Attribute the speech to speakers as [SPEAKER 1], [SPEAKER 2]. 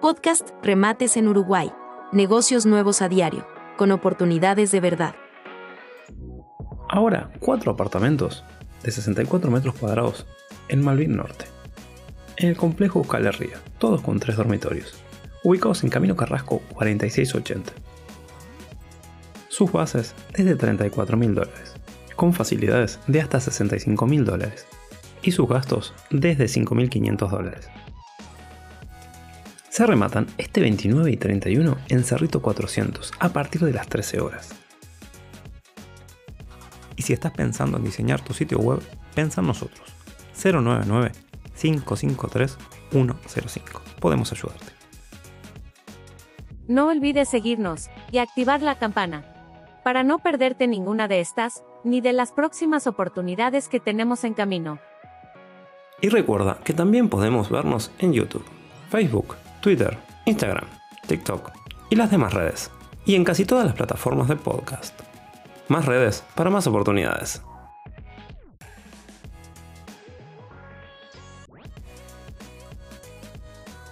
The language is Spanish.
[SPEAKER 1] Podcast Remates en Uruguay. Negocios nuevos a diario, con oportunidades de verdad.
[SPEAKER 2] Ahora, cuatro apartamentos de 64 metros cuadrados en Malvin Norte. En el complejo Ría, todos con tres dormitorios, ubicados en Camino Carrasco 4680. Sus bases desde 34 mil dólares, con facilidades de hasta 65 mil dólares, y sus gastos desde 5.500 dólares. Se rematan este 29 y 31 en Cerrito 400 a partir de las 13 horas. Y si estás pensando en diseñar tu sitio web, piensa en nosotros. 099-553-105. Podemos ayudarte.
[SPEAKER 3] No olvides seguirnos y activar la campana para no perderte ninguna de estas, ni de las próximas oportunidades que tenemos en camino.
[SPEAKER 2] Y recuerda que también podemos vernos en YouTube, Facebook, Twitter, Instagram, TikTok y las demás redes. Y en casi todas las plataformas de podcast. Más redes para más oportunidades.